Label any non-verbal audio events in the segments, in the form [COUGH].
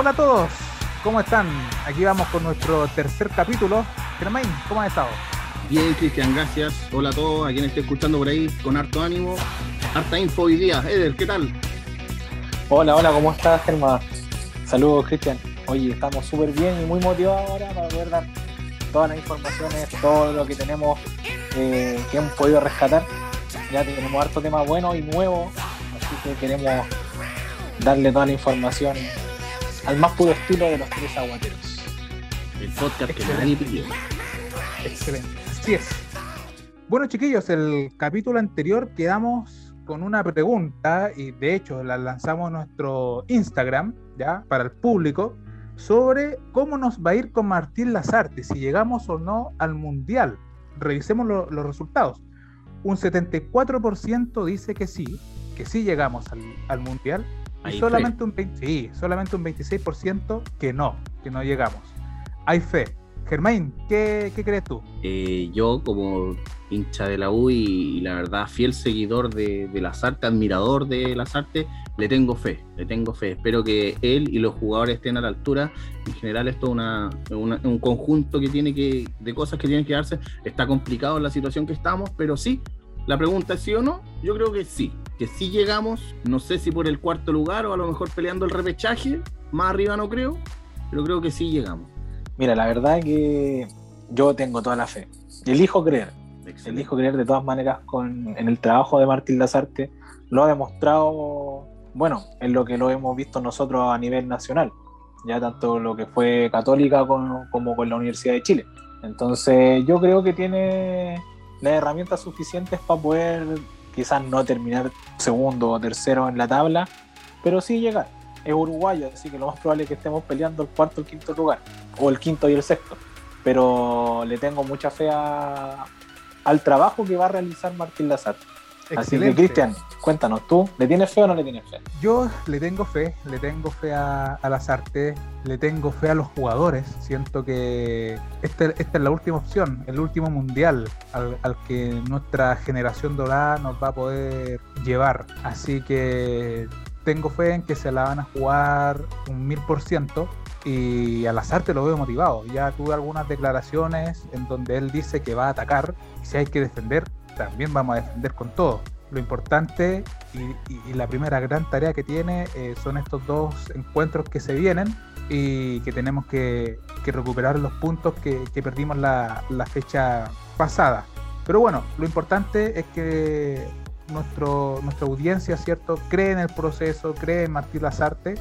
Hola a todos, ¿cómo están? Aquí vamos con nuestro tercer capítulo. Germain, ¿cómo has estado? Bien, Cristian, gracias. Hola a todos, a quien esté escuchando por ahí con harto ánimo, harta info hoy día. Eder, ¿qué tal? Hola, hola, ¿cómo estás, Germán? Saludos, Cristian. Oye, estamos súper bien y muy motivados ahora para poder dar todas las informaciones, todo lo que tenemos eh, que hemos podido rescatar. Ya tenemos harto tema bueno y nuevo, así que queremos darle toda la información al más puro estilo de los tres aguateros. El podcast que nadie pidió. Excelente, así es. Bueno, chiquillos, el capítulo anterior quedamos con una pregunta y de hecho la lanzamos en nuestro Instagram, ya, para el público, sobre cómo nos va a ir con Martín Lazarte, si llegamos o no al Mundial. Revisemos lo- los resultados. Un 74% dice que sí, que sí llegamos al, al Mundial, Hay y fe. solamente un, 20 sí, solamente un 26% que no, que no llegamos. Hay fe. Germain, ¿qué, qué crees tú? Eh, yo, como hincha de la U y, y la verdad, fiel seguidor de, de Lazarte, admirador de Lazarte, le tengo fe, le tengo fe. Espero que él y los jugadores estén a la altura. En general, esto es una, una- un conjunto que tiene que, de cosas que tienen que darse. Está complicado la situación que estamos, pero sí. La pregunta es sí o no. Yo creo que sí, que sí llegamos. No sé si por el cuarto lugar o a lo mejor peleando el repechaje. Más arriba no creo, pero creo que sí llegamos. Mira, la verdad que yo tengo toda la fe. Elijo creer. Excelente. elijo creer de todas maneras con, en el trabajo de Martín Lazarte. Lo ha demostrado, bueno, en lo que lo hemos visto nosotros a nivel nacional, ya tanto lo que fue Católica con- como con la Universidad de Chile. Entonces yo creo que tiene las herramientas suficientes para poder quizás no terminar segundo o tercero en la tabla, pero sí llegar. Es uruguayo, así que lo más probable es que estemos peleando el cuarto o el quinto lugar, o el quinto y el sexto. Pero le tengo mucha fe a- al trabajo que va a realizar Martín Lazarte. Así que. Cristian, cuéntanos, ¿tú le tienes fe o no le tienes fe? Yo le tengo fe, le tengo fe a, a las artes, le tengo fe a los jugadores. Siento que este- esta es la última opción, el último mundial al, al que nuestra generación dorada nos va a poder llevar. Así que tengo fe en que se la van a jugar un mil por ciento. Y a las artes lo veo motivado. Ya tuve algunas declaraciones en donde él dice que va a atacar. Y si hay que defender, también vamos a defender con todo. Lo importante y, la primera gran tarea que tiene eh, son estos dos encuentros que se vienen y que tenemos que, recuperar los puntos que, perdimos la, la fecha pasada. Pero bueno, lo importante es que nuestro, nuestra audiencia, ¿cierto?, cree en el proceso, cree en Martín Lazarte.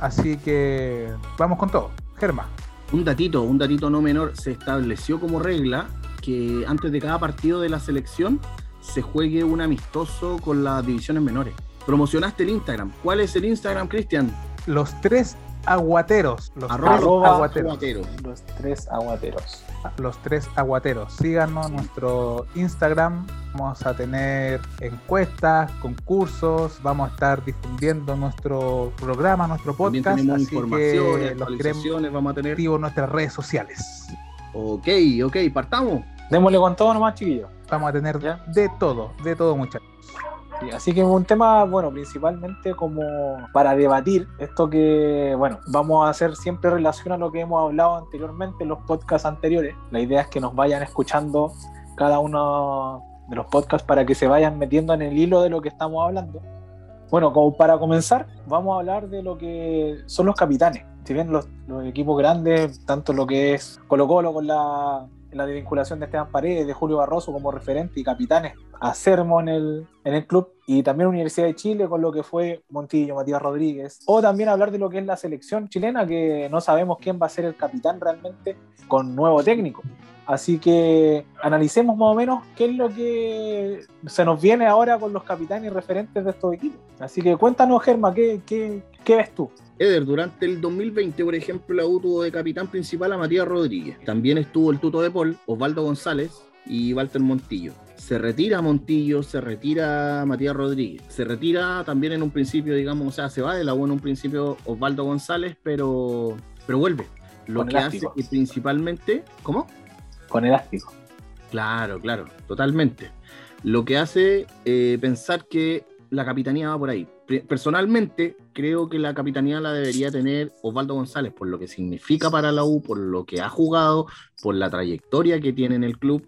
Así que vamos con todo. Germa. Un datito, un datito no menor, se estableció como regla que antes de cada partido de la selección se juegue un amistoso con las divisiones menores. Promocionaste el Instagram. ¿Cuál es el Instagram, Cristian? Los tres aguateros. Los Arroba tres arroba aguateros. aguatero. Los tres aguateros. los tres aguateros. Síganos en nuestro Instagram. Vamos a tener encuestas, concursos. Vamos a estar difundiendo nuestro programa, nuestro También podcast. tenemos Así informaciones, que los vamos a tener. activos en nuestras redes sociales. Ok, ok, partamos. Démosle con todo nomás, chiquillos. Vamos a tener Ya. de todo, de todo, muchachos. Sí, así que un tema, bueno, principalmente como para debatir esto que, bueno, vamos a hacer siempre relación a lo que hemos hablado anteriormente en los podcasts anteriores. La idea es que nos vayan escuchando cada uno de los podcasts para que se vayan metiendo en el hilo de lo que estamos hablando. Bueno, como para comenzar, vamos a hablar de lo que son los capitanes. Si bien los, los equipos grandes, tanto lo que es Colo Colo con la, la desvinculación de Esteban Paredes, de Julio Barroso como referente y capitanes a Sermo en el, en el club, y también Universidad de Chile con lo que fue Montillo, Matías Rodríguez, o también hablar de lo que es la selección chilena, que no sabemos quién va a ser el capitán realmente con nuevo técnico. Así que analicemos más o menos qué es lo que se nos viene ahora con los capitanes y referentes de estos equipos. Así que cuéntanos, Germa, ¿qué, qué, qué ves tú? Eder, durante el 2020, por ejemplo, la U tuvo de capitán principal a Matías Rodríguez. También estuvo el tuto de Paul, Osvaldo González y Walter Montillo. Se retira Montillo, se retira Matías Rodríguez. Se retira también en un principio, digamos, o sea, se va de la U en un principio Osvaldo González, pero, pero vuelve. Lo Con que hace que principalmente. ¿Cómo? Con elástico. Claro, claro, totalmente. Lo que hace eh, pensar que la capitanía va por ahí. Pe- Personalmente, creo que la capitanía la debería tener Osvaldo González, por lo que significa para la U, por lo que ha jugado, por la trayectoria que tiene en el club.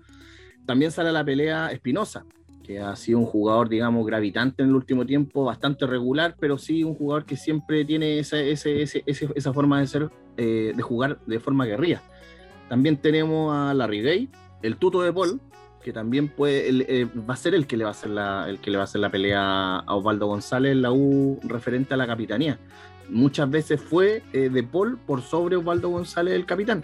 También sale la pelea Espinosa, que ha sido un jugador, digamos, gravitante en el último tiempo, bastante regular, pero sí un jugador que siempre tiene esa, forma eh, de jugar de forma guerrilla. También tenemos a Larry Gay, el tuto de Paul, que también puede, eh, va a ser el que le va a hacer la, que le va a hacer la pelea a Osvaldo González en la U referente a la capitanía. Muchas veces fue eh, de Paul por sobre Osvaldo González el capitán.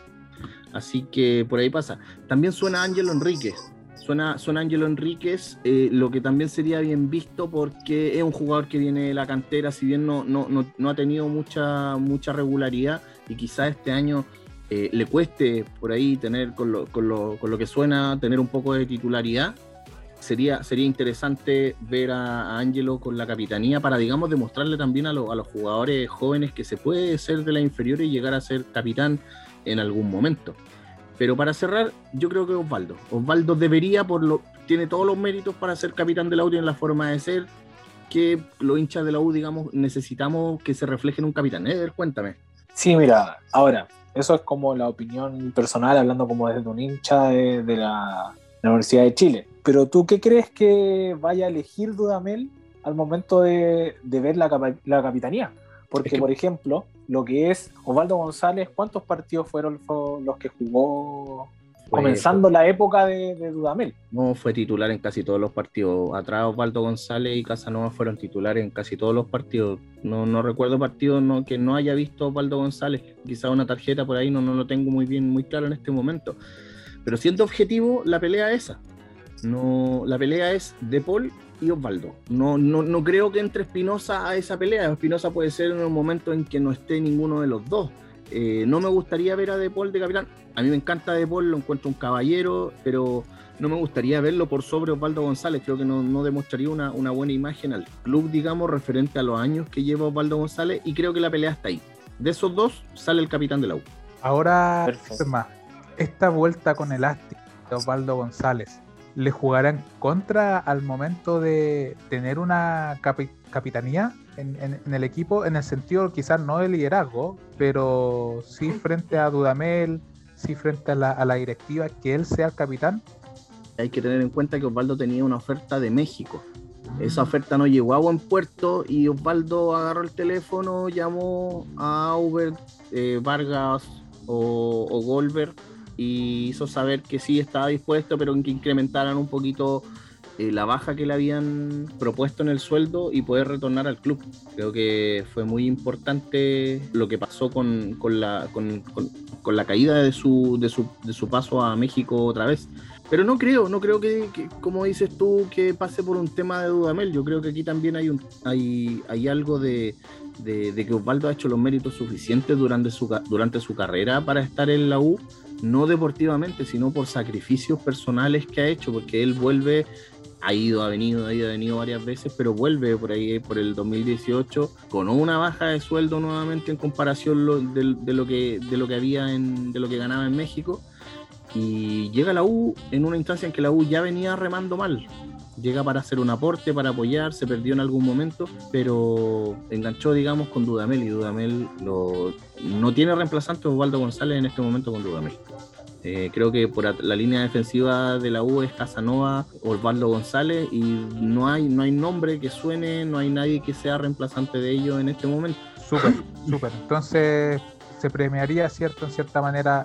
Así que por ahí pasa. También suena Ángelo Enríquez. Suena, suena Ángelo Enríquez, eh, lo que también sería bien visto porque es un jugador que viene de la cantera, si bien no, no, no, no ha tenido mucha, mucha regularidad y quizás este año eh, le cueste por ahí tener con lo, con, lo, con lo, que suena, tener un poco de titularidad, sería, sería interesante ver a, Angelo con la capitanía para, digamos, demostrarle también a, a, los jugadores jóvenes que se puede ser de la inferior y llegar a ser capitán en algún momento. Pero para cerrar, yo creo que Osvaldo. Osvaldo debería, por lo, tiene todos los méritos para ser capitán de la U, en la forma de ser, que los hinchas de la U, digamos, necesitamos que se refleje en un capitán. Eder, cuéntame. Sí, mira, ahora, eso es como la opinión personal, hablando como desde un hincha de, la, Universidad de Chile. Pero tú, ¿qué crees que vaya a elegir Dudamel al momento de, ver la, capitanía? Porque, por ejemplo, lo que es Osvaldo González, ¿cuántos partidos fueron los que jugó comenzando la época de, Dudamel. No, fue titular en casi todos los partidos. Atrás Osvaldo González y Casanova fueron titulares en casi todos los partidos. No, no recuerdo partidos no, que no haya visto Osvaldo González. Quizá una tarjeta por ahí, no, no lo tengo muy bien, muy claro en este momento. Pero siendo objetivo, la pelea es esa. No, la pelea es de Paul y Osvaldo. No, no, no creo que entre Espinosa a esa pelea. Espinosa puede ser en un momento en que no esté ninguno de los dos eh, no me gustaría ver a De Paul de capitán. A mí me encanta De Paul, lo encuentro un caballero, pero no me gustaría verlo por sobre Osvaldo González. Creo que no, demostraría una, buena imagen al club, digamos, referente a los años que lleva Osvaldo González. Y creo que la pelea está ahí. De esos dos sale el capitán de la U. Ahora, más, esta vuelta con el Asti de Osvaldo González, ¿le jugarán contra al momento de tener una capitanía? En, el equipo, en el sentido quizás no de liderazgo, pero sí frente a Dudamel, sí frente a la, directiva, que él sea el capitán. Hay que tener en cuenta que Osvaldo tenía una oferta de México. Esa mm. oferta no llegó a buen puerto y Osvaldo agarró el teléfono, llamó a Uber, eh, Vargas o, o Goldberg y hizo saber que sí estaba dispuesto, pero que incrementaran un poquito eh, la baja que le habían propuesto en el sueldo y poder retornar al club. Creo que fue muy importante lo que pasó con, la, con, la caída de su, de, su, de su paso a México otra vez. Pero no creo, no creo que, como dices tú, que pase por un tema de Dudamel. Yo creo que aquí también hay, un, hay, hay algo de, de, que Osvaldo ha hecho los méritos suficientes durante su, durante su carrera para estar en la U, no deportivamente, sino por sacrificios personales que ha hecho, porque él vuelve ha ido, ha venido, ha ido, ha venido varias veces, pero vuelve por ahí por el 2018 con una baja de sueldo nuevamente en comparación de, lo que de lo que había en, de lo que ganaba en México y llega la U en una instancia en que la U ya venía remando mal. Llega para hacer un aporte, para apoyar, se perdió en algún momento, pero enganchó, digamos, con Dudamel y Dudamel lo, no tiene reemplazante Osvaldo González en este momento con Dudamel. Eh, creo que por la línea defensiva de la U es Casanova, Osvaldo González y no hay, no hay nombre que suene, no hay nadie que sea reemplazante de ellos en este momento. Súper, súper. Entonces se premiaría, ¿cierto? En cierta manera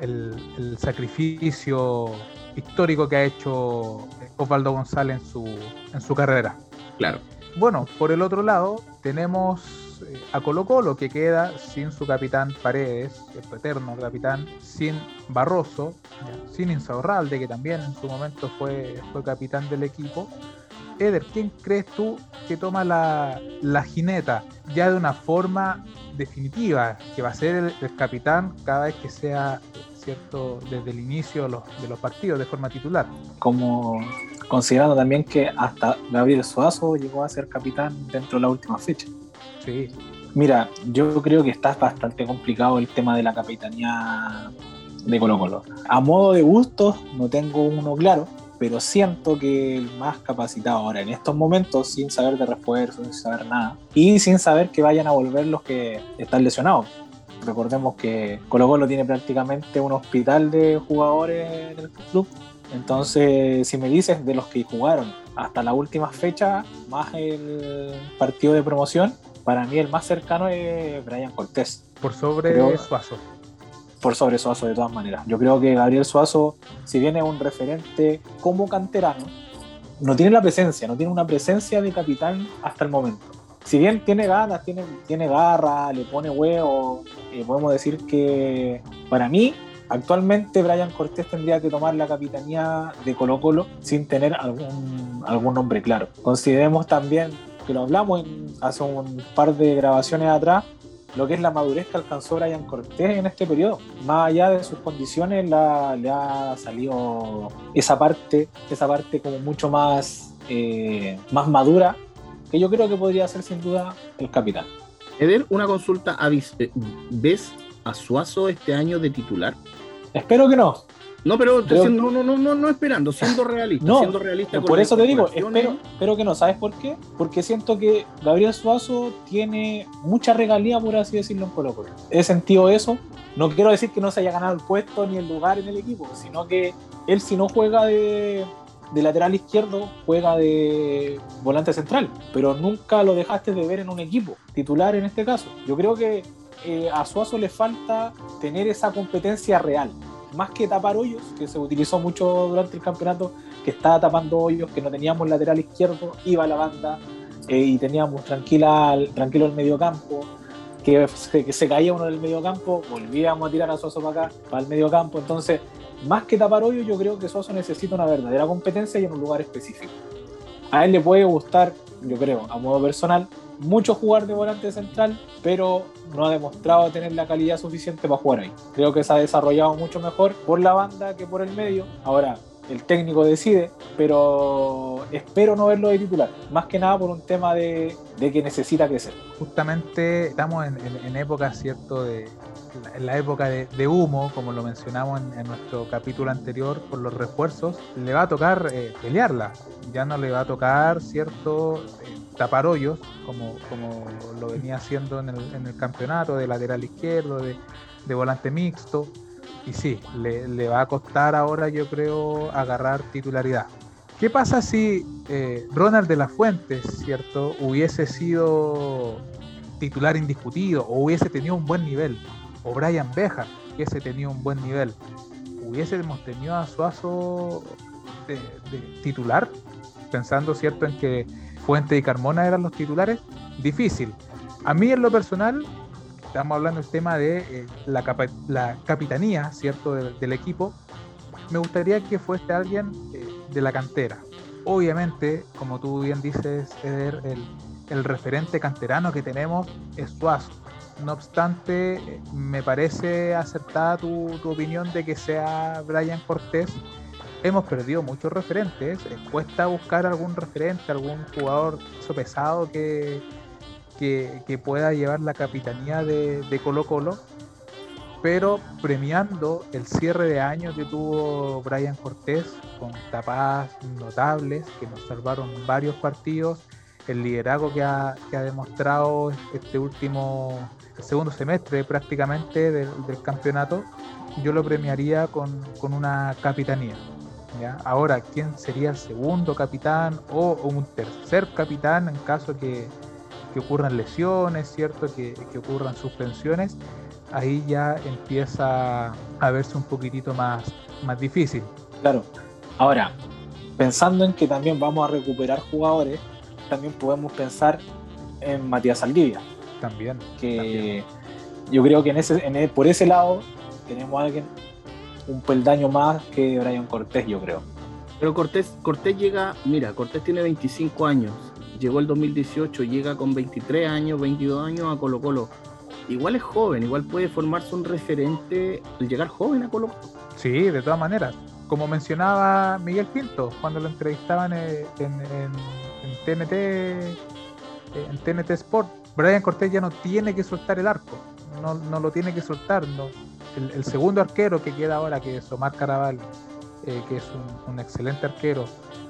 el, sacrificio histórico que ha hecho Osvaldo González en su, en su carrera. Claro. Bueno, por el otro lado tenemos eh, a Colo Colo, que queda sin su capitán Paredes, su eterno capitán, sin Barroso, sin Insaurralde, que también en su momento fue, fue capitán del equipo. Eder, ¿quién crees tú que toma la, la jineta ya de una forma definitiva, que va a ser el, capitán cada vez que sea cierto desde el inicio los, de los partidos de forma titular? Como considerando también que hasta Gabriel Suazo llegó a ser capitán dentro de la última fecha. Sí. Mira, yo creo que está bastante complicado el tema de la capitanía de Colo Colo. A modo de gusto, no tengo uno claro, pero siento que el más capacitado ahora en estos momentos, sin saber de refuerzo, sin saber nada, y sin saber que vayan a volver los que están lesionados. Recordemos que Colo Colo tiene prácticamente un hospital de jugadores en el club. Entonces, si me dices de los que jugaron hasta la última fecha, más el partido de promoción, para mí el más cercano es Brian Cortés. Por sobre Suazo. Por sobre Suazo, de todas maneras. Yo creo que Gabriel Suazo, si bien es un referente como canterano, no tiene la presencia, no tiene una presencia de capitán hasta el momento. Si bien tiene ganas, tiene, tiene garra, le pone huevo, eh, podemos decir que para mí Actualmente Brian Cortés tendría que tomar la capitanía de Colo Colo sin tener algún, algún nombre claro. Consideremos también, que lo hablamos hace un par de grabaciones atrás, lo que es la madurez que alcanzó Brian Cortés en este periodo. Más allá de sus condiciones, le ha salido esa parte, esa parte como mucho más, eh, más madura, que yo creo que podría ser sin duda el capitán. Eder, una consulta, eh, ¿ves a Suazo este año de titular? Espero que no. No, pero no, no, no, no, esperando, siendo realista. No, siendo realista por eso te digo, espero, espero que no. ¿Sabes por qué? Porque siento que Gabriel Suazo tiene mucha regalía, por así decirlo, en Colo Colo. He sentido eso. No quiero decir que no se haya ganado el puesto ni el lugar en el equipo, sino que él si no juega de, de lateral izquierdo, juega de volante central. Pero nunca lo dejaste de ver en un equipo, titular en este caso. Yo creo que eh, a Suazo le falta tener esa competencia real. Más que tapar hoyos, que se utilizó mucho durante el campeonato, que estaba tapando hoyos, que no teníamos lateral izquierdo, iba la banda eh, y teníamos tranquila, tranquilo el medio campo, que, que, se caía uno del medio campo, volvíamos a tirar a Suazo para acá, para el medio campo. Entonces, más que tapar hoyos, yo creo que Suazo necesita una verdadera competencia y en un lugar específico. A él le puede gustar, yo creo, a modo personal, mucho jugar de volante central, pero no ha demostrado tener la calidad suficiente para jugar ahí. Creo que se ha desarrollado mucho mejor por la banda que por el medio. Ahora, el técnico decide, pero espero no verlo de titular, más que nada por un tema de, que necesita crecer. Justamente estamos en, época, ¿cierto?, de, en la época de, humo, como lo mencionamos en, nuestro capítulo anterior, por los refuerzos, le va a tocar eh, pelearla, ya no le va a tocar, ¿cierto?, eh, tapar hoyos, como, como lo venía haciendo en el, en el campeonato, de lateral izquierdo, de, de volante mixto. Y sí, le, le, va a costar ahora, yo creo, agarrar titularidad. ¿Qué pasa si eh, Ronald de la Fuente, ¿cierto?, hubiese sido titular indiscutido o hubiese tenido un buen nivel? O Brian Beja, hubiese tenido un buen nivel. ¿Hubiésemos tenido a Suazo de, titular? Pensando, ¿cierto?, en que Fuente y Carmona eran los titulares, difícil. A mí en lo personal, estamos hablando del tema de eh, la, capitanía, ¿cierto?, del, equipo, me gustaría que fuese alguien eh, de la cantera. Obviamente, como tú bien dices, Eder, el, referente canterano que tenemos es Suazo. No obstante, me parece acertada tu, tu opinión de que sea Brian Cortés hemos perdido muchos referentes. Eh, cuesta buscar algún referente, algún jugador pesado que, que, pueda llevar la capitanía de, Colo Colo. Pero premiando el cierre de año que tuvo Brian Cortés con tapadas notables que nos salvaron varios partidos, el liderazgo que ha, demostrado este último segundo semestre prácticamente del, campeonato, yo lo premiaría con, con una capitanía. Ahora, ¿quién sería el segundo capitán o, un tercer capitán en caso que, ocurran lesiones, ¿cierto? Que, ocurran suspensiones? Ahí ya empieza a verse un poquitito más, más difícil. Claro. Ahora, pensando en que también vamos a recuperar jugadores, también podemos pensar en Matías Saldivia. También. Que yo creo que en ese, en por ese lado tenemos a alguien un peldaño más que Brian Cortés, yo creo. Pero Cortés, Cortés llega, mira, Cortés tiene 25 años, llegó el 2018, llega con 23 años, 22 años a Colo Colo. Igual es joven, igual puede formarse un referente al llegar joven a Colo Colo. Sí, de todas maneras. Como mencionaba Miguel Pinto cuando lo entrevistaban en, TNT en TNT Sport, Brian Cortés ya no tiene que soltar el arco, no, no lo tiene que soltar, no, el, segundo arquero que queda ahora, que es Omar Caraval, eh, que es un, excelente arquero,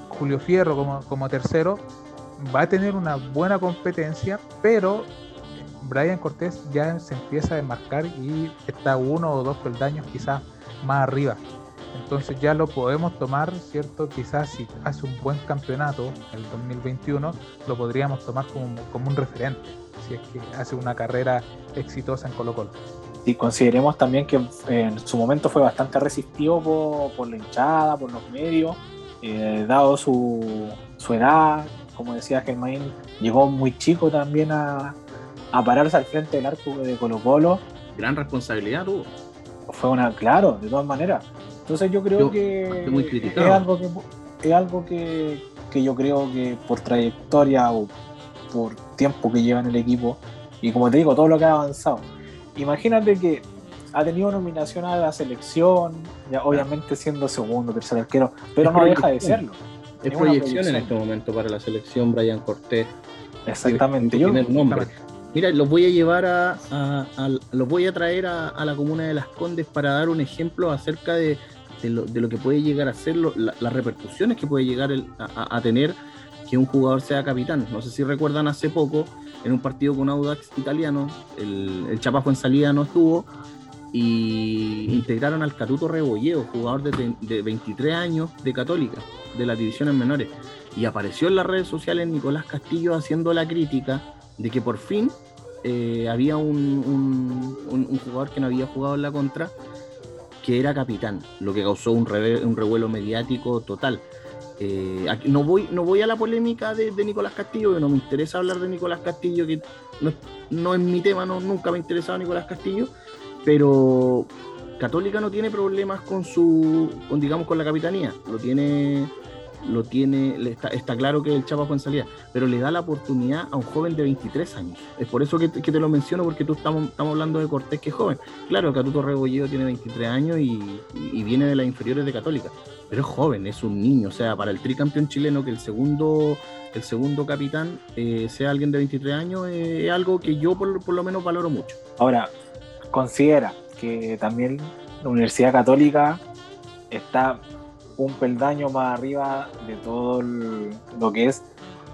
Julio Fierro como, como tercero, va a tener una buena competencia, pero Brian Cortés ya se empieza a desmarcar y está uno o dos peldaños quizás más arriba. Entonces ya lo podemos tomar, ¿cierto? Quizás si hace un buen campeonato el 2021, lo podríamos tomar como, como un referente, si es que hace una carrera exitosa en Colo Colo. Y consideremos también que en su momento fue bastante resistido por, la hinchada, por los medios, eh, dado su, su edad, como decía Germain, llegó muy chico también a, a pararse al frente del arco de Colo Colo. Gran responsabilidad tuvo. Fue una, claro, de todas maneras. Entonces yo creo que, es algo que es algo que, que, yo creo que por trayectoria o por tiempo que lleva en el equipo y como te digo, todo lo que ha avanzado. Imagínate que ha tenido nominación a la selección, ya obviamente siendo segundo, tercer arquero, pero no deja de serlo. Es, proyección, en este momento para la selección Brian Cortés. Exactamente. Yo, nombre. Mira, los voy a llevar a, los voy a traer a, la comuna de Las Condes para dar un ejemplo acerca de, lo, que puede llegar a ser las repercusiones que puede llegar a, tener que un jugador sea capitán. No sé si recuerdan hace poco, en un partido con Audax italiano, el, el Chapajo en salida no estuvo y integraron al Catuto Rebolleo, jugador de, de 23 años de Católica, de las divisiones menores. Y apareció en las redes sociales Nicolás Castillo haciendo la crítica de que por fin eh, había un, jugador que no había jugado en la contra, que era capitán, lo que causó un, un revuelo mediático total. Eh, no, voy, no voy a la polémica de, Nicolás Castillo, que no me interesa hablar de Nicolás Castillo, que no, es mi tema, no, nunca me ha interesado Nicolás Castillo, pero Católica no tiene problemas con su, con, digamos, con la capitanía, lo tiene lo tiene, está, está, claro que el Chapa fue en salida, pero le da la oportunidad a un joven de 23 años. Es por eso que, te lo menciono, porque tú estamos, estamos hablando de Cortés, que es joven. Claro, Catuto Rebolledo tiene 23 años y, viene de las inferiores de Católica, pero es joven, es un niño. O sea, para el tricampeón chileno, que el segundo, el segundo capitán eh, sea alguien de 23 años, eh, es algo que yo por, por lo menos valoro mucho. Ahora, considera que también la Universidad Católica está un peldaño más arriba de todo lo que es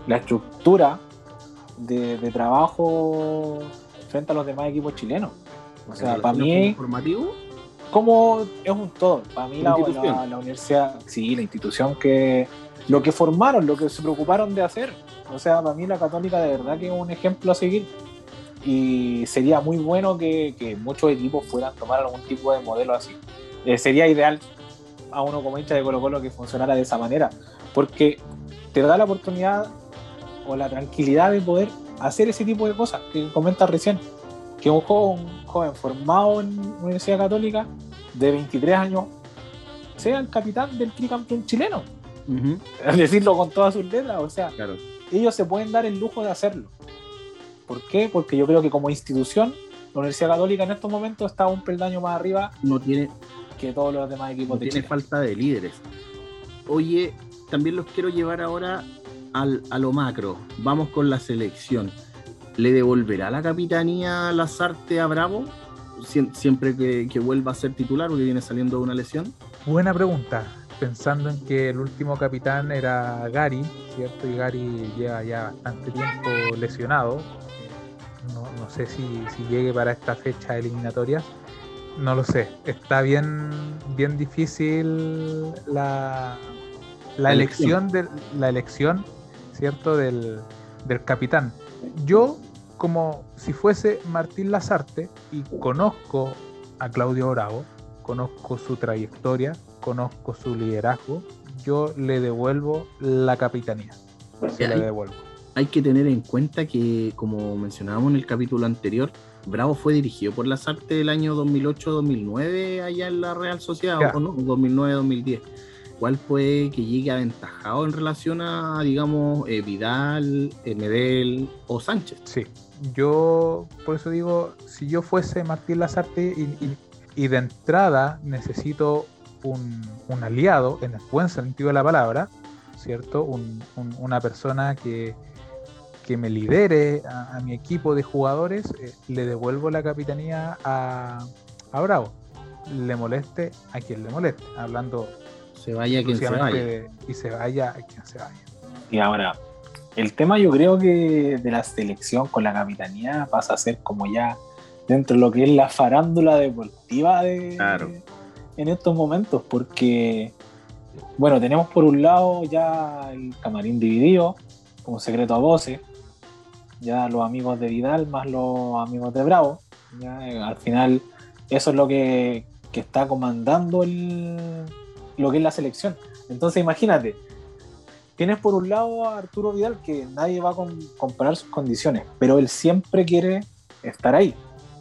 la estructura de, trabajo frente a los demás equipos chilenos. O sea, para mí... ¿Formativo? Como es un todo. Para mí la, universidad, sí, la institución que... Lo que formaron, lo que se preocuparon de hacer. O sea, para mí la católica de verdad que es un ejemplo a seguir. Y sería muy bueno que, muchos equipos puedan tomar algún tipo de modelo así. Eh, sería ideal a uno como hincha de Colo Colo que funcionara de esa manera, porque te da la oportunidad o la tranquilidad de poder hacer ese tipo de cosas que comentas recién, que un joven, joven formado en Universidad Católica de 23 años sea el capitán del tricampeón chileno. [LAUGHS] Decirlo con todas sus letras, o sea, ellos se pueden dar el lujo de hacerlo. ¿Por qué? Porque yo creo que como institución, la Universidad Católica en estos momentos está un peldaño más arriba. No tiene, que todos los demás equipos de tiene falta de líderes. Oye, también los quiero llevar ahora al, a lo macro. Vamos con la selección. ¿Le devolverá la capitanía Lazarte a Bravo? siempre que, vuelva a ser titular porque viene saliendo de una lesión. Buena pregunta. Pensando en que el último capitán era Gary, ¿cierto? Y Gary lleva ya bastante tiempo lesionado. No, no sé si, si llegue para esta fecha eliminatoria no lo sé. Está bien, bien difícil la, la, elección, de, la elección, ¿cierto? Del, del capitán. Yo, como si fuese Martín Lazarte, y conozco a Claudio Bravo, conozco su trayectoria, conozco su liderazgo, yo le devuelvo la capitanía. Se la devuelvo. Hay que tener en cuenta que, como mencionábamos en el capítulo anterior, Bravo fue dirigido por las artes del año 2008-2009 allá en la Real Sociedad, ¿o no? 2009-2010. ¿Cuál puede que llegue aventajado en relación a, digamos, eh, Vidal, eh, Medel o Sánchez? Sí, yo por eso digo, si yo fuese Martín Lazarte y, de entrada necesito un, aliado, en el buen sentido de la palabra, ¿cierto? una persona que, que me lidere a, mi equipo de jugadores, eh, le devuelvo la capitanía a, Bravo. Le moleste a quien le moleste, hablando Se vaya quien se vaya. y se vaya quien se vaya. Y ahora, el tema yo creo que de la selección con la capitanía pasa a ser como ya dentro de lo que es la farándula deportiva de, en estos momentos, porque, bueno, tenemos por un lado ya el camarín dividido, como secreto a voces, ya los amigos de Vidal más los amigos de Bravo, eh, al final eso es lo que, que está comandando el, lo que es la selección. Entonces imagínate, Tienes por un lado a Arturo Vidal, que nadie va a comparar sus condiciones, pero él siempre quiere estar ahí.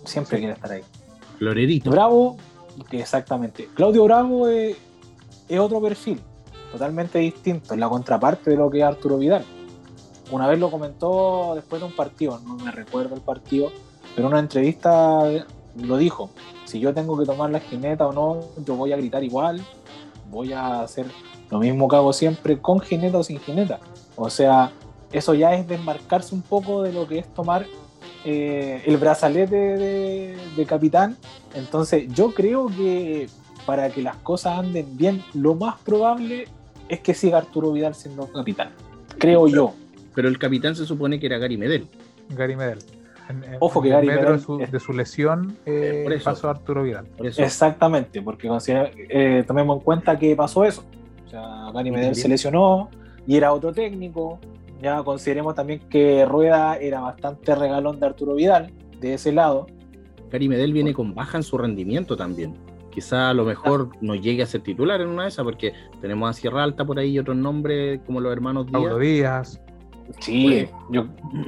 Siempre quiere estar ahí. Florerito. Bravo, exactamente. Claudio Bravo es, otro perfil, totalmente distinto, es la contraparte de lo que es Arturo Vidal. Una vez lo comentó después de un partido, no me recuerdo el partido, pero en una entrevista lo dijo. Si yo tengo que tomar la jineta o no, yo voy a gritar igual, voy a hacer lo mismo que hago siempre con jineta o sin jineta. O sea, eso ya es desmarcarse un poco de lo que es tomar eh, el brazalete de, capitán. Entonces, yo creo que para que las cosas anden bien, lo más probable es que siga Arturo Vidal siendo capitán. Creo yo. Pero el capitán se supone que era Gary Medel. Gary Medel. Ojo que Gary Medel. De su, lesión eh, pasó a Arturo Vidal. Exactamente, porque eh, tomemos en cuenta que pasó eso. O sea, Gary Medel se lesionó y era otro técnico. Ya consideremos también que Rueda era bastante regalón de Arturo Vidal, de ese lado. Gary Medel viene con baja en su rendimiento también. Quizá a lo mejor no llegue a ser titular en una de esas, porque tenemos a Sierra Alta por ahí y otros nombres como los hermanos Díaz. Díaz. Sí, yo,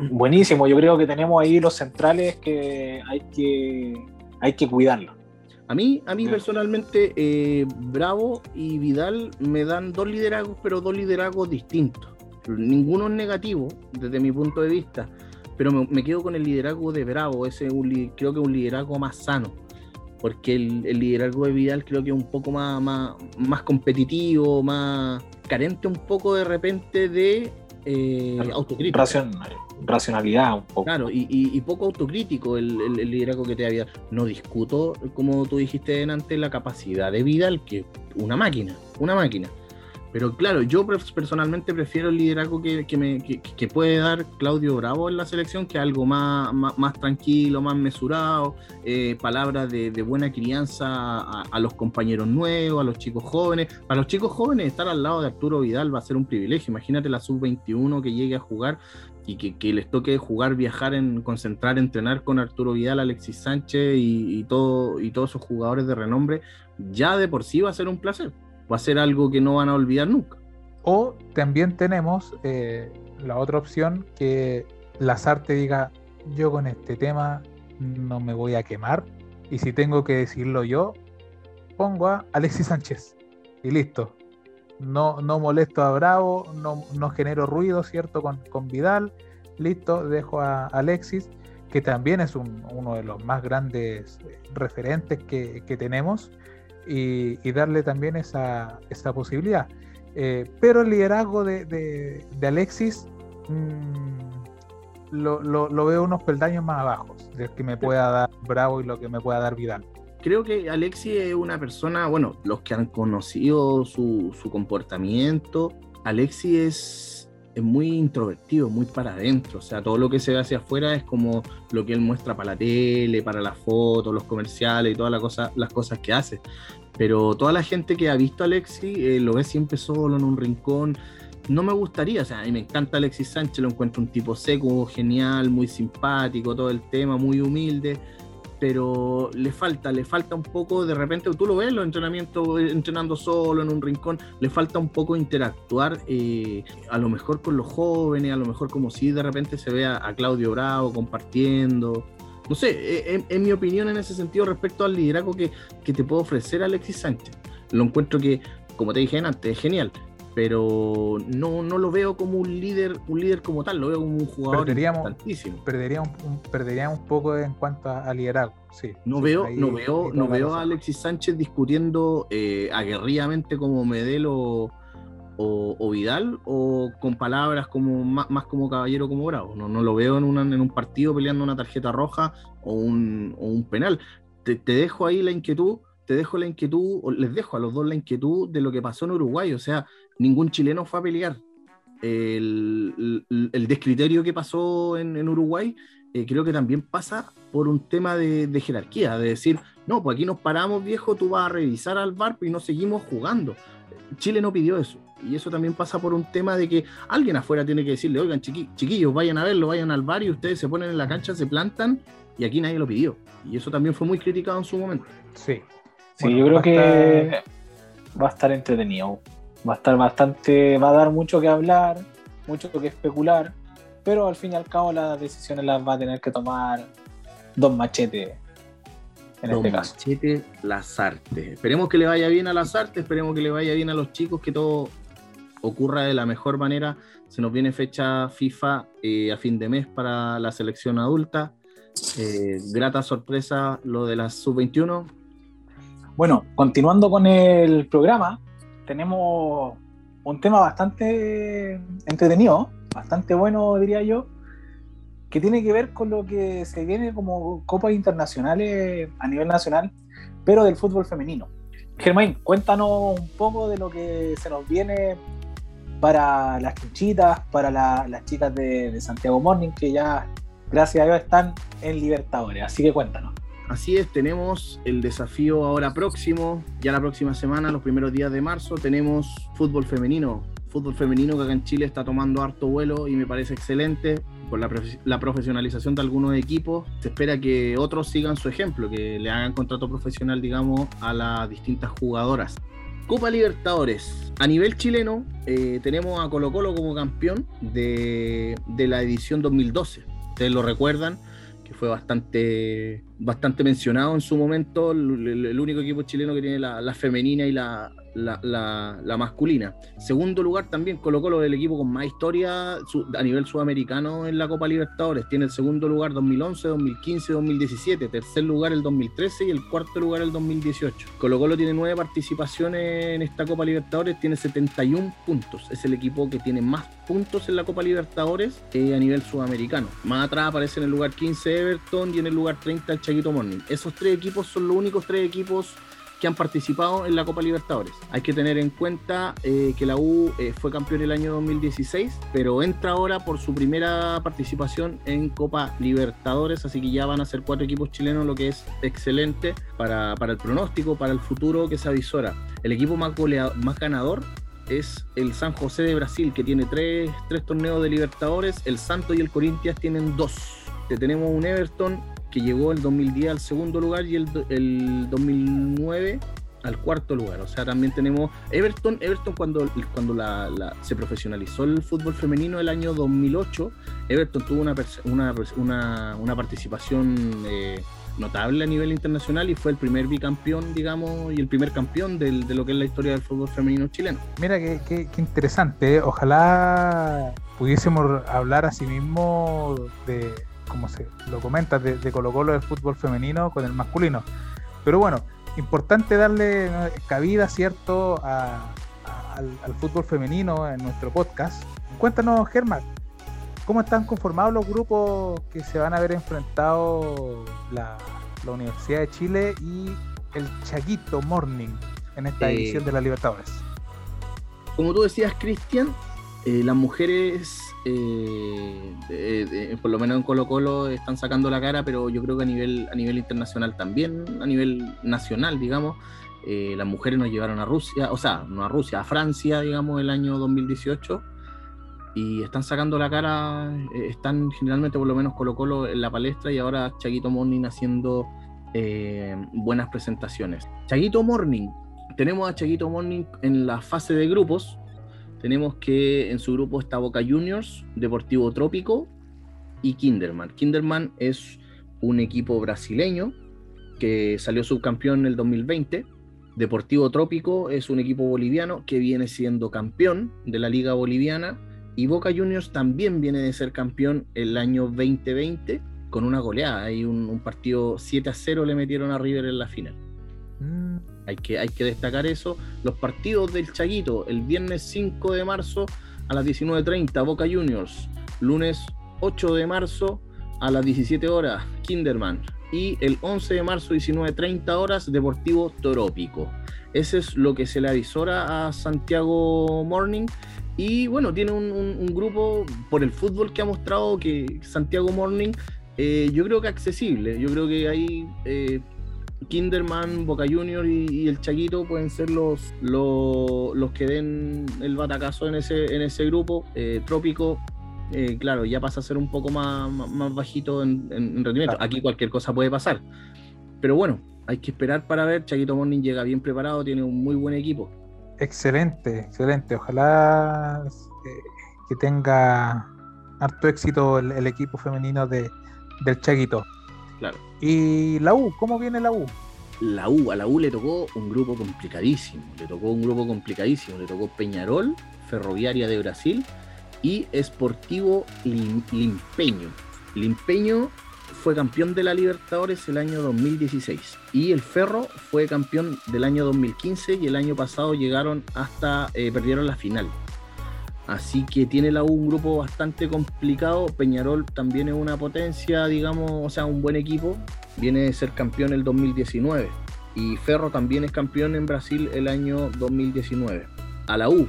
buenísimo. Yo creo que tenemos ahí los centrales que hay que, hay que cuidarlos. A mí, a mí personalmente, eh, Bravo y Vidal me dan dos liderazgos, pero dos liderazgos distintos. Ninguno es negativo desde mi punto de vista, pero me, quedo con el liderazgo de Bravo. Ese creo que es un liderazgo más sano, porque el, liderazgo de Vidal creo que es un poco más, más, más competitivo, más carente un poco de repente de eh, autocrítica racionalidad un poco. Claro, y, poco autocrítico el, liderazgo que te había. No discuto, como tú dijiste antes, la capacidad de Vidal, que una máquina, una máquina. Pero claro, yo personalmente prefiero el liderazgo que, me, que, puede dar Claudio Bravo en la selección, que algo más, más, tranquilo, más mesurado, eh, palabras de, buena crianza a, los compañeros nuevos, a los chicos jóvenes. Para los chicos jóvenes, estar al lado de Arturo Vidal va a ser un privilegio. Imagínate la sub-21 que llegue a jugar y que, les toque jugar, viajar, en, concentrar, entrenar con Arturo Vidal, Alexis Sánchez y, todo, y todos esos jugadores de renombre, ya de por sí va a ser un placer. Va a ser algo que no van a olvidar nunca. O también tenemos eh, la otra opción que Lazarte diga, yo con este tema no me voy a quemar y si tengo que decirlo yo, pongo a Alexis Sánchez y listo no, no molesto a Bravo, no, no genero ruido, ¿cierto? Con, con, Vidal, listo, dejo a Alexis, que también es uno de los más grandes referentes que, tenemos, y, darle también esa, esa posibilidad. Eh, pero el liderazgo de, Alexis mm, lo, lo, veo unos peldaños más abajo, de que me pueda dar Bravo y lo que me pueda dar Vidal creo que Alexi es una persona, bueno, los que han conocido su, comportamiento, Alexi es, es, muy introvertido, muy para adentro, o sea, todo lo que se ve hacia afuera es como lo que él muestra para la tele, para las fotos, los comerciales y todas las cosas, las cosas que hace. Pero toda la gente que ha visto a Alexi eh, lo ve siempre solo en un rincón. No me gustaría, o sea, a mí me encanta Alexis Sánchez, lo encuentro un tipo seco, genial, muy simpático, todo el tema, muy humilde pero le falta, le falta un poco, de repente tú lo ves, los entrenamientos, entrenando solo en un rincón, le falta un poco interactuar eh, a lo mejor con los jóvenes, a lo mejor como si de repente se vea a Claudio Bravo compartiendo. No sé, e, e, en, mi opinión en ese sentido respecto al liderazgo que, que te puedo ofrecer Alexis Sánchez. Lo encuentro que, como te dije antes, es genial, pero no, no lo veo como un líder, un líder como tal, lo veo como un jugador perderíamos, perderíamos un, perdería un poco en cuanto a, liderazgo, sí. No veo, no veo, no veo a Alexis Sánchez discutiendo eh, aguerridamente como Medelo o, Vidal o con palabras como más, como caballero como bravo. No, no lo veo en, en un partido peleando una tarjeta roja o un, penal. te dejo ahí la inquietud te dejo la inquietud, o les dejo a los dos la inquietud de lo que pasó en Uruguay. O sea, ningún chileno fue a pelear. El, descriterio que pasó en, Uruguay eh, creo que también pasa por un tema de, jerarquía, de decir, no, pues aquí nos paramos, viejo, tú vas a revisar al bar y no seguimos jugando. Chile no pidió eso. Y eso también pasa por un tema de que alguien afuera tiene que decirle, oigan, chiquillos, vayan a verlo, vayan al bar y ustedes se ponen en la cancha, se plantan y aquí nadie lo pidió. Y eso también fue muy criticado en su momento. Sí. Sí, yo creo que va a estar entretenido. Va a estar bastante, va a dar mucho que hablar, mucho que especular, pero al fin y al cabo las decisiones las va a tener que tomar Don Machete. En Don este Machete Lazarte. Esperemos que le vaya bien a Lazarte, esperemos que le vaya bien a los chicos, que todo ocurra de la mejor manera. Se nos viene fecha FIFA eh, a fin de mes para la selección adulta. Eh, grata sorpresa lo de la sub-21. Bueno, continuando con el programa, tenemos un tema bastante entretenido, bastante bueno, diría yo, que tiene que ver con lo que se viene como copas internacionales a nivel nacional, pero del fútbol femenino. Germain, cuéntanos un poco de lo que se nos viene para las quinchitas, para las chicas de Santiago Morning, que ya gracias a Dios están en Libertadores. Así que cuéntanos. Así es, tenemos el desafío ahora próximo, ya la próxima semana, los primeros días de marzo, tenemos fútbol femenino. Fútbol femenino que acá en Chile está tomando harto vuelo y me parece excelente por la, profesionalización de algunos equipos. Se espera que otros sigan su ejemplo, que le hagan contrato profesional, digamos, a las distintas jugadoras. Copa Libertadores. A nivel chileno, eh, tenemos a Colo Colo como campeón de, de la edición 2012 ustedes lo recuerdan, que fue bastante, bastante mencionado en su momento, el, único equipo chileno que tiene la femenina y la, la, masculina. Segundo lugar también Colo Colo el equipo con más historia a nivel sudamericano en la Copa Libertadores. Tiene el segundo lugar 2011, 2015, 2017, tercer lugar el 2013 y el cuarto lugar el 2018. Colo Colo tiene nueve participaciones en esta Copa Libertadores, tiene 71 puntos. Es el equipo que tiene más puntos en la Copa Libertadores eh, a nivel sudamericano. Más atrás aparece en el lugar 15 Everton y en el lugar 30 el Chaguito Morning. Esos tres equipos son los únicos tres equipos que han participado en la Copa Libertadores. Hay que tener en cuenta eh, que la U eh, fue campeón el año 2016, pero entra ahora por su primera participación en Copa Libertadores, así que ya van a ser cuatro equipos chilenos, lo que es excelente para, el pronóstico, para el futuro que se avisora. El equipo más, más ganador es el San José de Brasil, que tiene tres, tres torneos de Libertadores, el Santo y el Corinthians tienen dos. Tenemos un Everton que llegó el 2010 al segundo lugar y el, el 2009 al cuarto lugar. O sea, también tenemos Everton. Everton cuando, cuando la, se profesionalizó el fútbol femenino el año 2008, Everton tuvo una, una, una, participación eh, notable a nivel internacional y fue el primer bicampeón, digamos, y el primer campeón de lo que es la historia del fútbol femenino chileno. Mira, qué, qué, interesante. ¿eh? Ojalá pudiésemos hablar a sí mismo de como se lo comentas, de, Colo Colo del fútbol femenino con el masculino. Pero bueno, importante darle cabida, ¿cierto?, al, fútbol femenino en nuestro podcast. Cuéntanos, Germán, ¿cómo están conformados los grupos que se van a ver enfrentados la, Universidad de Chile y el Chaguito Morning en esta eh, edición de la Libertadores? Como tú decías, Cristian, eh, las mujeres, eh, por lo menos en Colo Colo, están sacando la cara, pero yo creo que a nivel, a nivel internacional también, a nivel nacional, digamos, eh, las mujeres nos llevaron a Rusia, o sea, no a Rusia, a Francia, digamos, el año 2018, y están sacando la cara, están generalmente por lo menos Colo Colo en la palestra y ahora Chaguito Morning haciendo buenas presentaciones. Chaguito Morning, tenemos a Chaguito Morning en la fase de grupos, tenemos que en su grupo está Boca Juniors, Deportivo Trópico y Kinderman. Kinderman es un equipo brasileño que salió subcampeón en el 2020. Deportivo Trópico es un equipo boliviano que viene siendo campeón de la Liga Boliviana. Y Boca Juniors también viene de ser campeón el año 2020 con una goleada. Hay un, partido 7 a 0 le metieron a River en la final. Mm. Hay que, hay que destacar eso. Los partidos del Chaguito, el viernes 5 de marzo a las 19.30, Boca Juniors. Lunes 8 de marzo a las 17 horas, Kinderman. y el 11 de marzo 19.30 horas Deportivo Torópico. Ese es lo que se le avisora a Santiago Morning. Y bueno, tiene un, grupo por el fútbol que ha mostrado que Santiago Morning, eh, yo creo que accesible. Yo creo que ahí eh, Kinderman, Boca Junior y, el Chaquito pueden ser los, los, que den el batacazo en ese, en ese grupo. Eh, Trópico, claro, ya pasa a ser un poco más, más, bajito en, rendimiento. Aquí cualquier cosa puede pasar. Pero bueno, hay que esperar para ver. Chaquito Morning llega bien preparado, tiene un muy buen equipo. Excelente, excelente. Ojalá eh, que tenga harto éxito el, equipo femenino de, del Chaquito. Claro. ¿Y la U? ¿Cómo viene la U? La U, a la U le tocó un grupo complicadísimo. Le tocó un grupo complicadísimo. Le tocó Peñarol, Ferroviaria de Brasil y Esportivo Limpeño. Limpeño fue campeón de la Libertadores el año 2016 y el Ferro fue campeón del año 2015 y el año pasado llegaron hasta, eh, perdieron la final. Así que tiene la U un grupo bastante complicado. Peñarol también es una potencia, digamos, o sea, un buen equipo. Viene de ser campeón el 2019. Y Ferro también es campeón en Brasil el año 2019. A la U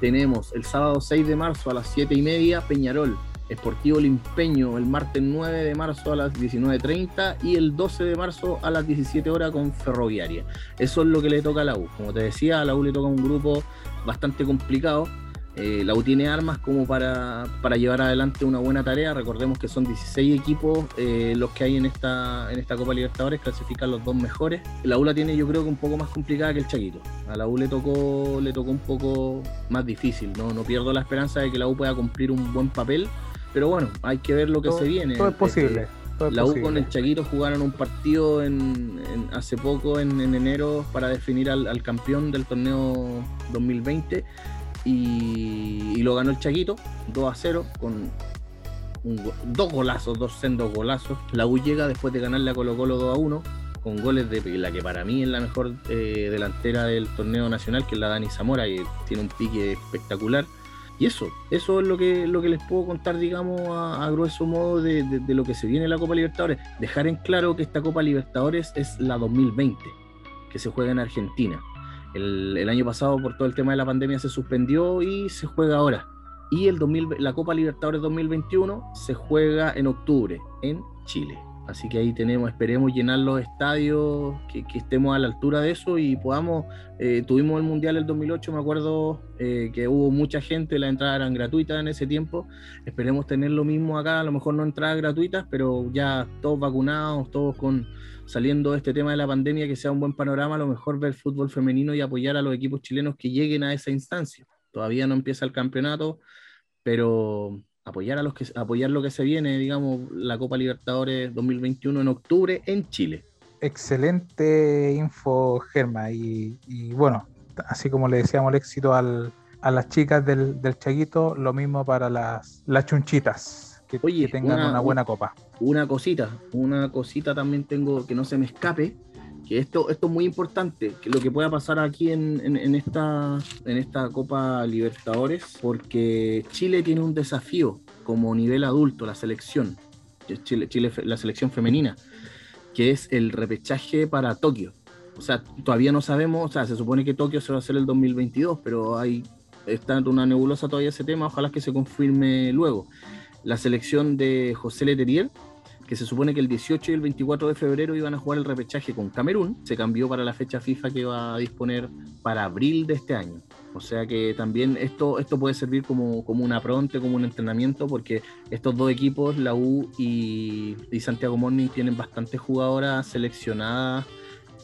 tenemos el sábado 6 de marzo a las 7 y media Peñarol Esportivo Limpeño el martes 9 de marzo a las 19.30 y el 12 de marzo a las 17 horas con Ferroviaria. Eso es lo que le toca a la U. Como te decía, a la U le toca un grupo bastante complicado. Eh, la U tiene armas como para, llevar adelante una buena tarea. Recordemos que son 16 equipos eh, los que hay en esta, en esta Copa Libertadores, clasifican los dos mejores. La U la tiene yo creo que un poco más complicada que el Chaquito. A la U le tocó, le tocó un poco más difícil. ¿no? no pierdo la esperanza de que la U pueda cumplir un buen papel pero bueno, hay que ver lo que se viene. Todo es posible. la U con el Chaquito jugaron un partido en, hace poco, en, enero, para definir al, campeón del torneo 2020 y, lo ganó el Chaquito 2 a 0 con dos golazos, dos sendos golazos. La U llega después de ganarle a Colo Colo 2 a 1 con goles de la que para mí es la mejor eh, delantera del torneo nacional, que es la Dani Zamora, y tiene un pique espectacular. Y eso, eso es lo que, lo que les puedo contar, digamos, a, grueso modo de, de, lo que se viene en la Copa Libertadores. Dejar en claro que esta Copa Libertadores es la 2020, que se juega en Argentina. El, año pasado, por todo el tema de la pandemia, se suspendió y se juega ahora. Y el 2000, la Copa Libertadores 2021 se juega en octubre en Chile. Así que ahí tenemos, esperemos llenar los estadios, que, estemos a la altura de eso y podamos. Eh, tuvimos el Mundial el 2008, me acuerdo eh, que hubo mucha gente, las entradas eran gratuitas en ese tiempo. Esperemos tener lo mismo acá, a lo mejor no entradas gratuitas, pero ya todos vacunados, todos con saliendo este tema de la pandemia, que sea un buen panorama, a lo mejor ver fútbol femenino y apoyar a los equipos chilenos que lleguen a esa instancia. Todavía no empieza el campeonato, pero apoyar a los que apoyar lo que se viene, digamos, la Copa Libertadores 2021 en octubre en Chile. Excelente info, Germa. Y, bueno, así como le decíamos el éxito a las chicas del, Chaguito, lo mismo para las chunchitas. Que, Oye, tengan una, buena copa. Una cosita, una cosita también tengo que no se me escape que esto, esto es muy importante, que lo que pueda pasar aquí en, esta, en esta Copa Libertadores, porque Chile tiene un desafío como nivel adulto, la selección, Chile, Chile, la selección femenina, que es el repechaje para Tokio. O sea, todavía no sabemos, o sea, se supone que Tokio se va a hacer el 2022, pero hay, está en una nebulosa todavía ese tema, ojalá que se confirme luego. La selección de José Leterier que se supone que el 18 y el 24 de febrero iban a jugar el repechaje con Camerún, se cambió para la fecha FIFA que va a disponer para abril de este año. O sea que también esto, esto puede servir como, como una pronte, como un entrenamiento, porque estos dos equipos, la U y, y Santiago Morning, tienen bastantes jugadoras seleccionadas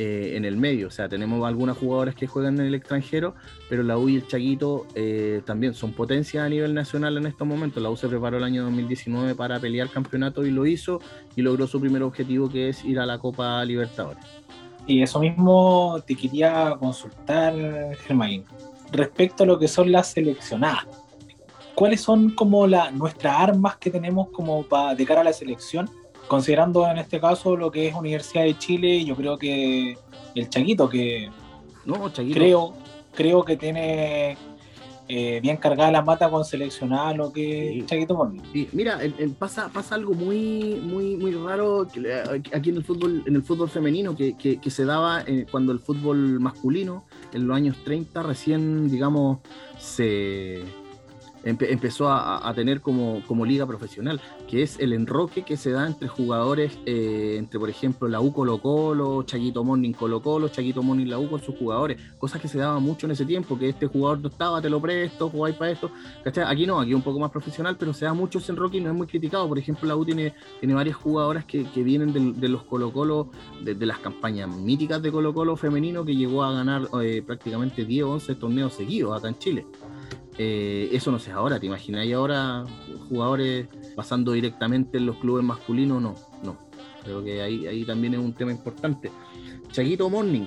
eh, en el medio. O sea, tenemos algunas jugadoras que juegan en el extranjero, pero la U y el Chaguito eh, también son potencias a nivel nacional en estos momentos. La U se preparó el año 2019 para pelear campeonato y lo hizo y logró su primer objetivo que es ir a la Copa Libertadores. Y eso mismo te quería consultar, Germain, respecto a lo que son las seleccionadas. ¿Cuáles son como la, nuestras armas que tenemos como para de cara a la selección? Considerando en este caso lo que es Universidad de Chile, yo creo que el Chaquito, que no, Creo, creo que tiene eh, bien cargada la mata con seleccionar lo que Chaquito Morning. mira, pasa, pasa algo muy, muy, muy raro aquí en el fútbol, en el fútbol femenino que, que, se daba eh, cuando el fútbol masculino en los años 30 recién, digamos, se empezó a, tener como, liga profesional, que es el enroque que se da entre jugadores, eh, entre por ejemplo la U Colo Colo, Chaguito Morning Colo Colo, Chaguito Morning la U con sus jugadores, cosas que se daban mucho en ese tiempo, que este jugador no estaba, te lo presto, jugáis para esto, Aquí no, aquí un poco más profesional, pero se da mucho ese enroque y no es muy criticado, por ejemplo la U tiene, tiene varias jugadoras que, vienen de, los Colo Colo, de, las campañas míticas de Colo Colo femenino, que llegó a ganar eh, prácticamente 10 o 11 torneos seguidos acá en Chile. Eh, eso no sé ahora, ¿te imagináis ahora jugadores pasando directamente en los clubes masculinos? No, no. Creo que ahí, ahí también es un tema importante. Chaguito Morning,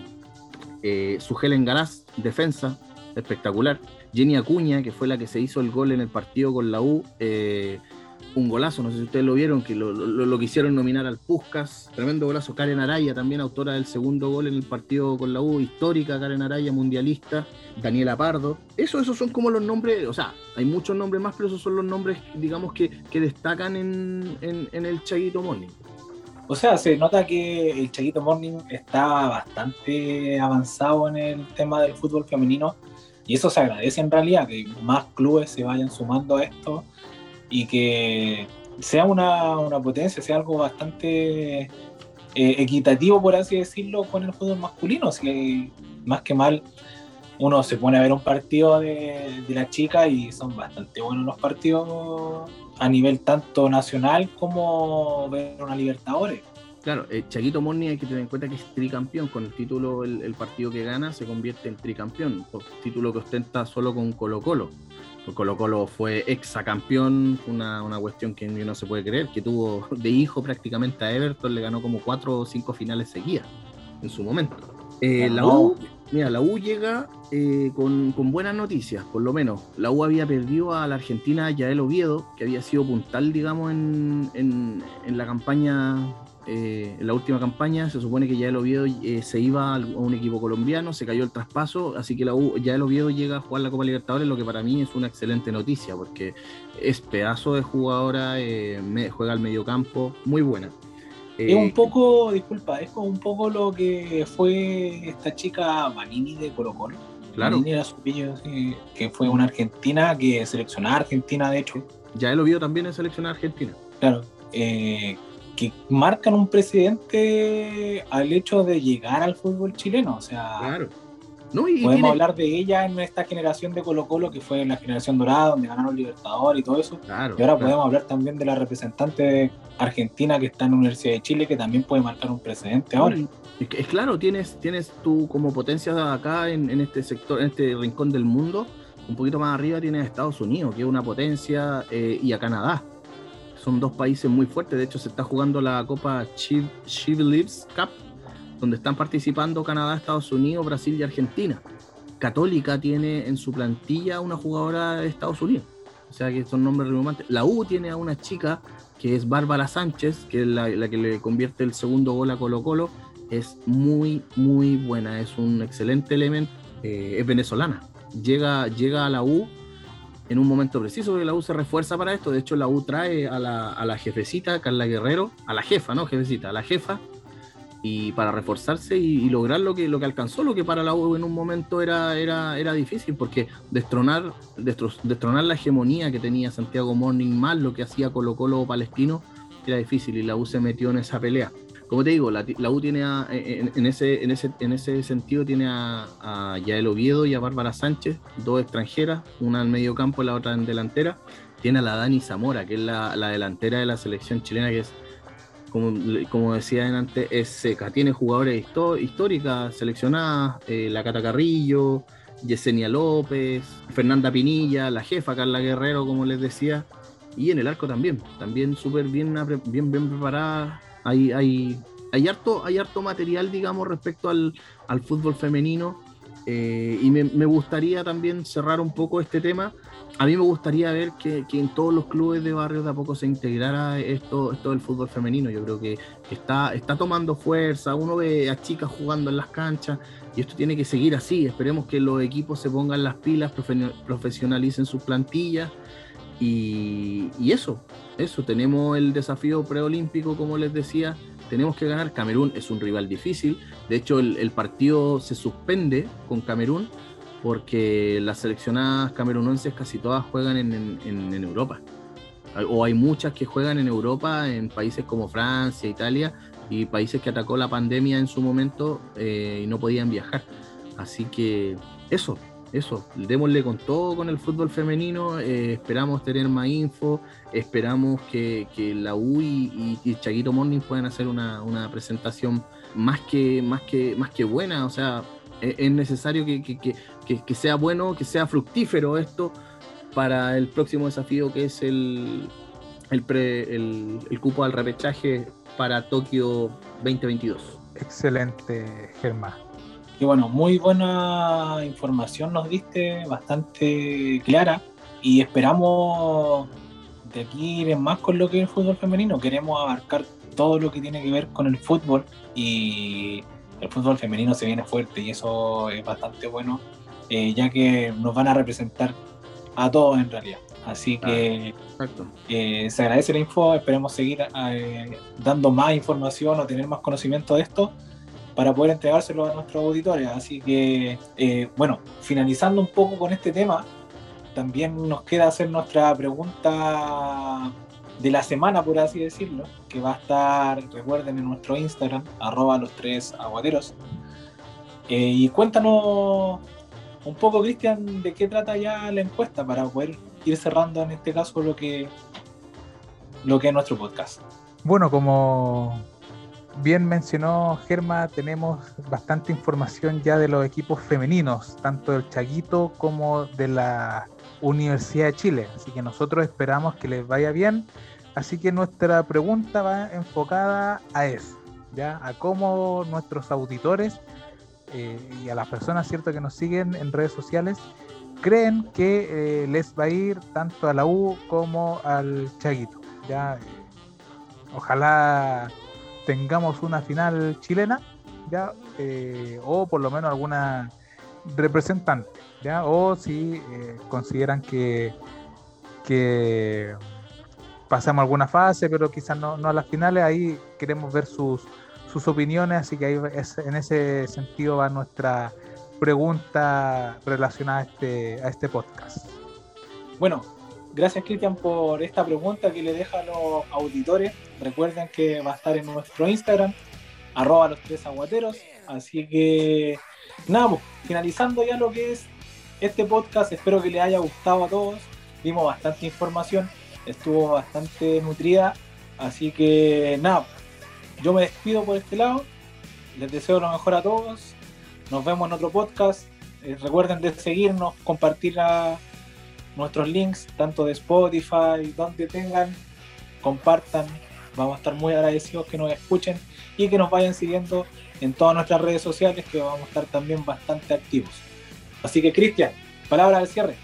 eh, su Helen Galás, defensa, espectacular. Jenny Acuña, que fue la que se hizo el gol en el partido con la U, eh, un golazo, no sé si ustedes lo vieron, que lo, lo, quisieron nominar al Puscas, tremendo golazo. Karen Araya, también autora del segundo gol en el partido con la U, histórica Karen Araya, mundialista. Daniela Pardo. Eso, esos son como los nombres, o sea, hay muchos nombres más, pero esos son los nombres, digamos, que, destacan en, el Chaguito Morning. O sea, se nota que el Chaguito Morning está bastante avanzado en el tema del fútbol femenino y eso se agradece en realidad, que más clubes se vayan sumando a esto y que sea una, potencia, sea algo bastante eh, equitativo, por así decirlo, con el fútbol masculino. Si más que mal uno se pone a ver un partido de, la chica y son bastante buenos los partidos a nivel tanto nacional como ver una Libertadores. Claro, eh, Chaguito Morni hay que tener en cuenta que es tricampeón. Con el título, el, partido que gana se convierte en tricampeón. Por título que ostenta solo con Colo Colo. Colo Colo fue exacampeón, una, una cuestión que no se puede creer, que tuvo de hijo prácticamente a Everton, le ganó como cuatro o cinco finales seguidas en su momento. Eh, la U, mira, la U llega eh, con, buenas noticias, por lo menos. La U había perdido a la Argentina Yael Oviedo, que había sido puntal, digamos, en, en, la campaña, eh, en la última campaña. Se supone que Yael Oviedo se iba a un equipo colombiano, se cayó el traspaso, así que la U, Yael Oviedo llega a jugar la Copa Libertadores, lo que para mí es una excelente noticia, porque es pedazo de jugadora, juega al medio campo, muy buena es un eh, poco, disculpa, es como un poco lo que fue esta chica Manini de Colo Colo. Claro. Manini era su pillo, que fue una argentina que seleccionó a Argentina, de hecho. Ya él lo vio también en seleccionar a Argentina. Claro. Eh, que marcan un precedente al hecho de llegar al fútbol chileno. O sea, claro. Podemos hablar de ella en esta generación de Colo Colo, que fue la generación dorada, donde ganaron Libertador y todo eso. y ahora podemos hablar también de la representante argentina que está en la Universidad de Chile, que también puede marcar un precedente ahora. Es, claro, tienes, tienes tú como potencia acá en, este sector, en este rincón del mundo, un poquito más arriba tienes a Estados Unidos, que es una potencia, eh, y a Canadá. Son dos países muy fuertes. De hecho, se está jugando la Copa Lives Cup donde están participando Canadá, Estados Unidos, Brasil y Argentina. Católica tiene en su plantilla una jugadora de Estados Unidos. O sea que son nombres. La U tiene a una chica que es Bárbara Sánchez, que es la, que le convierte el segundo gol a Colo Colo. Es muy, muy buena. Es un excelente elemento. Eh, es venezolana. Llega, llega a la U en un momento preciso, porque la U se refuerza para esto. De hecho, la U trae a la, a la jefecita, Carla Guerrero, a la jefa, ¿no? Jefecita, a la jefa y para reforzarse y, lograr lo que, lo que alcanzó, lo que para la U en un momento era, era, era difícil, porque destronar, destronar la hegemonía que tenía Santiago Morning más lo que hacía Colo Colo Palestino era difícil y la U se metió en esa pelea. Como te digo, la, U tiene en, ese, en, ese, en ese sentido tiene a, a Yael Oviedo y a Bárbara Sánchez, dos extranjeras, una en medio campo y la otra en delantera. Tiene a la Dani Zamora, que es la, la delantera de la selección chilena, que es como, decía antes, es seca. Tiene jugadores históricas seleccionadas, eh, la Cata Carrillo, Yesenia López, Fernanda Pinilla, la jefa Carla Guerrero, como les decía, y en el arco también, también súper bien, bien, bien preparada. Hay, hay, hay, harto, hay harto material, digamos, respecto al, fútbol femenino. Eh, y me, gustaría también cerrar un poco este tema. A mí me gustaría ver que, en todos los clubes de barrio de a poco se integrara esto, esto del fútbol femenino. Yo creo que está, está tomando fuerza. Uno ve a chicas jugando en las canchas y esto tiene que seguir así. Esperemos que los equipos se pongan las pilas, profesionalicen sus plantillas. Y, y eso, eso. Tenemos el desafío preolímpico, como les decía tenemos que ganar. Camerún es un rival difícil. De hecho, el, partido se suspende con Camerún porque las seleccionadas camerunenses casi todas juegan en, Europa. O hay muchas que juegan en Europa, en países como Francia, Italia y países que atacó la pandemia en su momento eh, y no podían viajar. Así que eso, eso, démosle con todo con el fútbol femenino, eh, esperamos tener más info, esperamos que, la U y, y, Chaguito Morning puedan hacer una, presentación más que, más, que, más que buena, o sea, e, es, necesario que, sea bueno, que sea fructífero esto para el próximo desafío que es el, el, el cupo al repechaje para Tokio 2022. Excelente, Germán bueno, muy buena información nos diste, bastante clara, y esperamos de aquí ir más con lo que es el fútbol femenino. Queremos abarcar todo lo que tiene que ver con el fútbol y el fútbol femenino se viene fuerte y eso es bastante bueno, eh, ya que nos van a representar a todos en realidad. Así que eh, se agradece la info, esperemos seguir eh, dando más información o tener más conocimiento de esto para poder entregárselo a nuestros auditores. Así que, eh, bueno, finalizando un poco con este tema, también nos queda hacer nuestra pregunta de la semana, por así decirlo, que va a estar, recuerden, en nuestro Instagram, arroba los tres aguateros. Eh, y cuéntanos un poco, Cristian, de qué trata ya la encuesta para poder ir cerrando en este caso lo que, lo que es nuestro podcast. Bueno, como bien mencionó Germa, tenemos bastante información ya de los equipos femeninos, tanto del Chaguito como de la Universidad de Chile. Así que nosotros esperamos que les vaya bien. Así que nuestra pregunta va enfocada a eso, ya a cómo nuestros auditores eh, y a las personas cierto que nos siguen en redes sociales creen que eh, les va a ir tanto a la U como al Chaguito. Ya, eh, ojalá tengamos una final chilena, ya, eh, o por lo menos alguna representante, ya, o si eh, consideran que, que pasamos alguna fase, pero quizás no, no a las finales, ahí queremos ver sus, sus opiniones, así que ahí en ese sentido va nuestra pregunta relacionada a este, a este podcast. Bueno, Gracias, Cristian, por esta pregunta que le deja a los auditores. Recuerden que va a estar en nuestro Instagram, arroba los tres aguateros. Así que, nada, pues, finalizando ya lo que es este podcast, espero que les haya gustado a todos. Vimos bastante información, estuvo bastante nutrida. Así que, nada, yo me despido por este lado. Les deseo lo mejor a todos. Nos vemos en otro podcast. Eh, recuerden de seguirnos, compartir la nuestros links, tanto de Spotify, donde tengan, compartan. Vamos a estar muy agradecidos que nos escuchen y que nos vayan siguiendo en todas nuestras redes sociales, que vamos a estar también bastante activos. Así que, Cristian, palabra de cierre.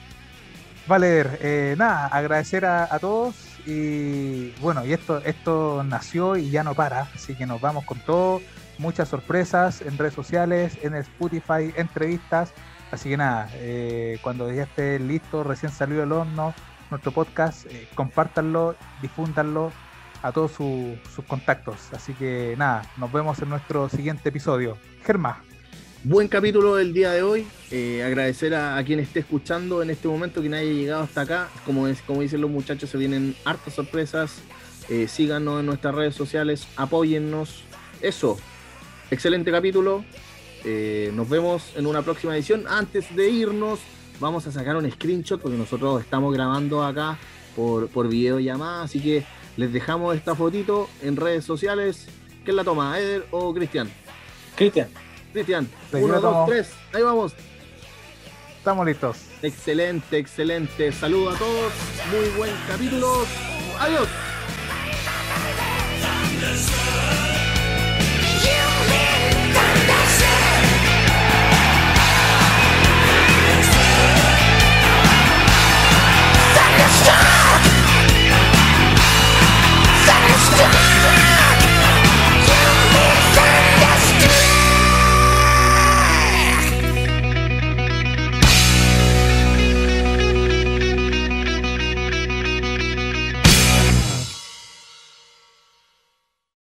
Valer, eh, nada, agradecer a, todos y bueno, y esto, esto nació y ya no para, así que nos vamos con todo, muchas sorpresas en redes sociales, en Spotify, entrevistas Así que nada, eh, cuando ya esté listo, recién salido el horno, nuestro podcast, eh, compártanlo, difúndanlo a todos sus contactos. Así que nada, nos vemos en nuestro siguiente episodio. Germa. Buen capítulo del día de hoy. Eh, agradecer a, quien esté escuchando en este momento, quien haya llegado hasta acá. Como, dicen los muchachos, se vienen hartas sorpresas. síganos en nuestras redes sociales, apóyennos. Eso, excelente capítulo. Eh, nos vemos en una próxima edición. Antes de irnos, vamos a sacar un screenshot porque nosotros estamos grabando acá por, por videollamada. Así que les dejamos esta fotito en redes sociales. ¿Quién la toma? ¿Eder o Cristian? Cristian. Cristian. Uno, dos, tres. Ahí vamos. Estamos listos. Excelente, excelente. Saludos a todos. Muy buen capítulo. Adiós.